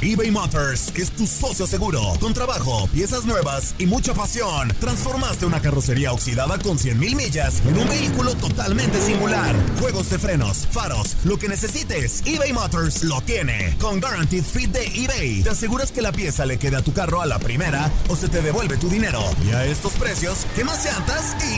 eBay Motors es tu socio seguro. Con trabajo, piezas nuevas y mucha pasión, transformaste una carrocería oxidada con 100.000 millas en un vehículo totalmente singular. Juegos de frenos, faros, lo que necesites, eBay Motors lo tiene. Con Guaranteed Fit de eBay, te aseguras que la pieza le quede a tu carro a la primera o se te devuelve tu dinero. Y a estos precios, ¿qué más llantas y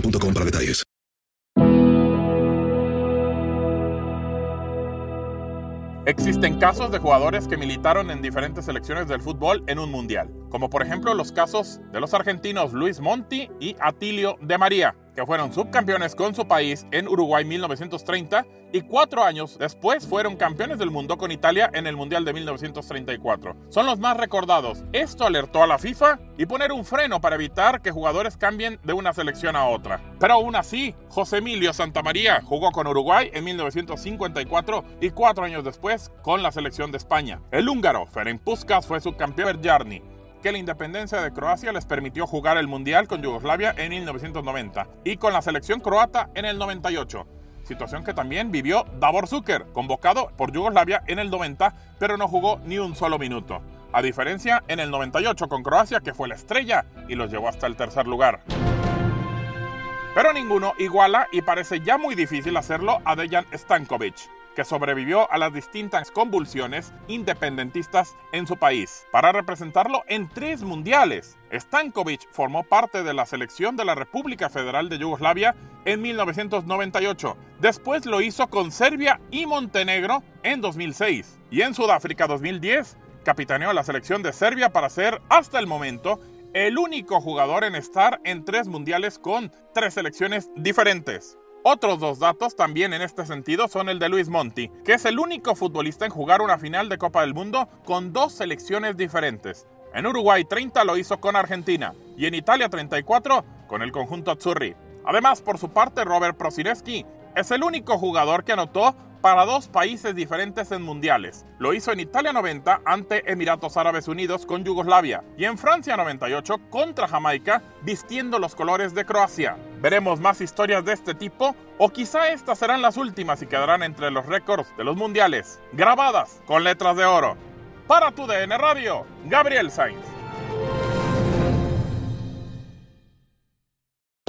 para detalles. Existen casos de jugadores que militaron en diferentes selecciones del fútbol en un mundial, como por ejemplo los casos de los argentinos Luis Monti y Atilio de María, que fueron subcampeones con su país en Uruguay 1930 y cuatro años después fueron campeones del mundo con Italia en el Mundial de 1934. Son los más recordados. Esto alertó a la FIFA y poner un freno para evitar que jugadores cambien de una selección a otra. Pero aún así, José Emilio Santamaría jugó con Uruguay en 1954 y cuatro años después con la selección de España. El húngaro Ferenc Puskas fue subcampeón Jarni que la independencia de Croacia les permitió jugar el Mundial con Yugoslavia en 1990 y con la selección croata en el 98. Situación que también vivió Davor Zucker, convocado por Yugoslavia en el 90, pero no jugó ni un solo minuto. A diferencia en el 98 con Croacia, que fue la estrella y los llevó hasta el tercer lugar. Pero ninguno iguala y parece ya muy difícil hacerlo a Dejan Stankovic, que sobrevivió a las distintas convulsiones independentistas en su país, para representarlo en tres mundiales. Stankovic formó parte de la selección de la República Federal de Yugoslavia en 1998. Después lo hizo con Serbia y Montenegro en 2006. Y en Sudáfrica 2010 capitaneó la selección de Serbia para ser, hasta el momento, el único jugador en estar en tres mundiales con tres selecciones diferentes. Otros dos datos también en este sentido son el de Luis Monti, que es el único futbolista en jugar una final de Copa del Mundo con dos selecciones diferentes. En Uruguay 30 lo hizo con Argentina y en Italia 34 con el conjunto Azzurri. Además, por su parte, Robert Prosineski es el único jugador que anotó para dos países diferentes en mundiales. Lo hizo en Italia 90 ante Emiratos Árabes Unidos con Yugoslavia y en Francia 98 contra Jamaica vistiendo los colores de Croacia. Veremos más historias de este tipo o quizá estas serán las últimas y quedarán entre los récords de los mundiales, grabadas con letras de oro. Para tu DN Radio, Gabriel Sainz.